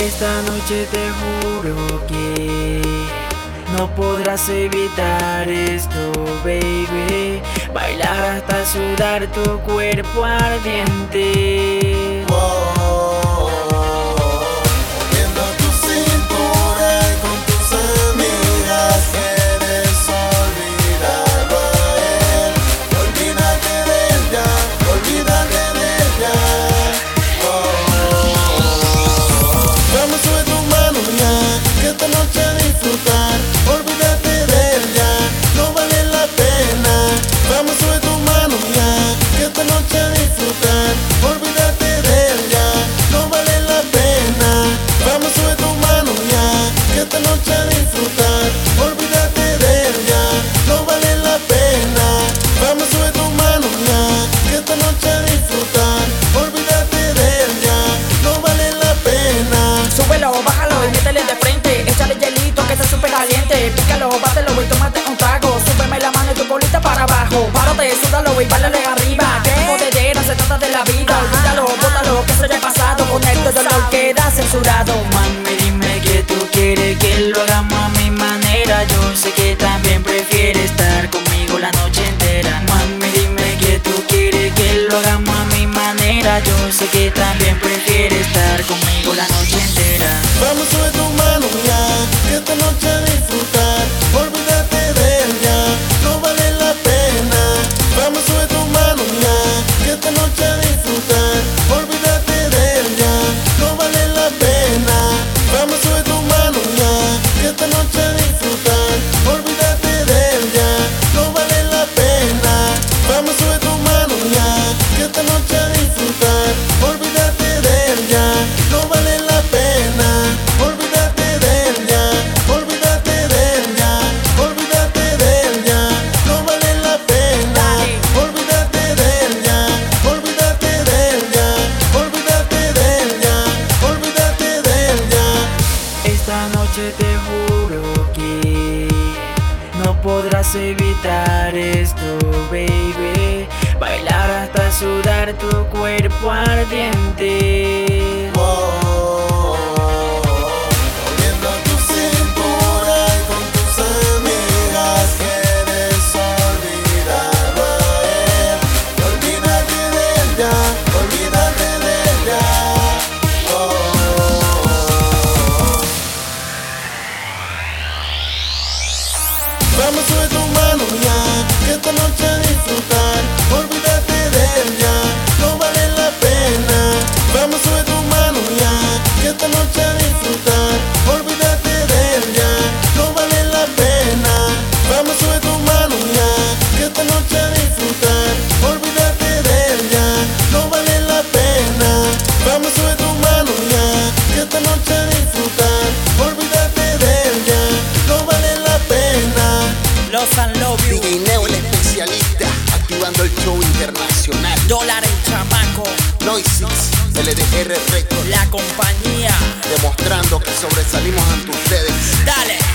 Esta noche te juro que no podrás evitar esto, baby. Bailar hasta sudar tu cuerpo ardiente. Y tómate un trago. Súbeme la mano y tu bolita para abajo. Párate, súdalo y bálale arriba. Que jodedera se trata de la vida. Olvídalo, bótalo, que eso ya es pasado. Con esto dolor queda censurado. Mami, dime que tú quieres que lo hagamos a mi manera. Yo sé que también prefieres estar conmigo la noche entera. Mami, dime que tú quieres que lo hagamos a mi manera. Yo sé que también prefieres estar conmigo la noche entera. Vamos sube tu mano ya, que esta noche disfrutar. Olvídate de ella, no vale la pena. Olvídate de ella, olvídate de ella, olvídate de ella, no vale la pena. Olvídate de ella, olvídate de ella, olvídate de ella, olvídate de ella. Esta noche te juro que no podrás evitar esto, baby. Bailar hasta sudar tu cuerpo ardiente. Viendo tu cintura y con tus amigas a él. Olvídate de ella, olvídate de ella. Vamos sube tu mano ya, que esta noche a disfrutar. Olvídate chamaco. Noisis, LDR Records, La compañía. demostrando que sobresalimos ante ustedes. Dale.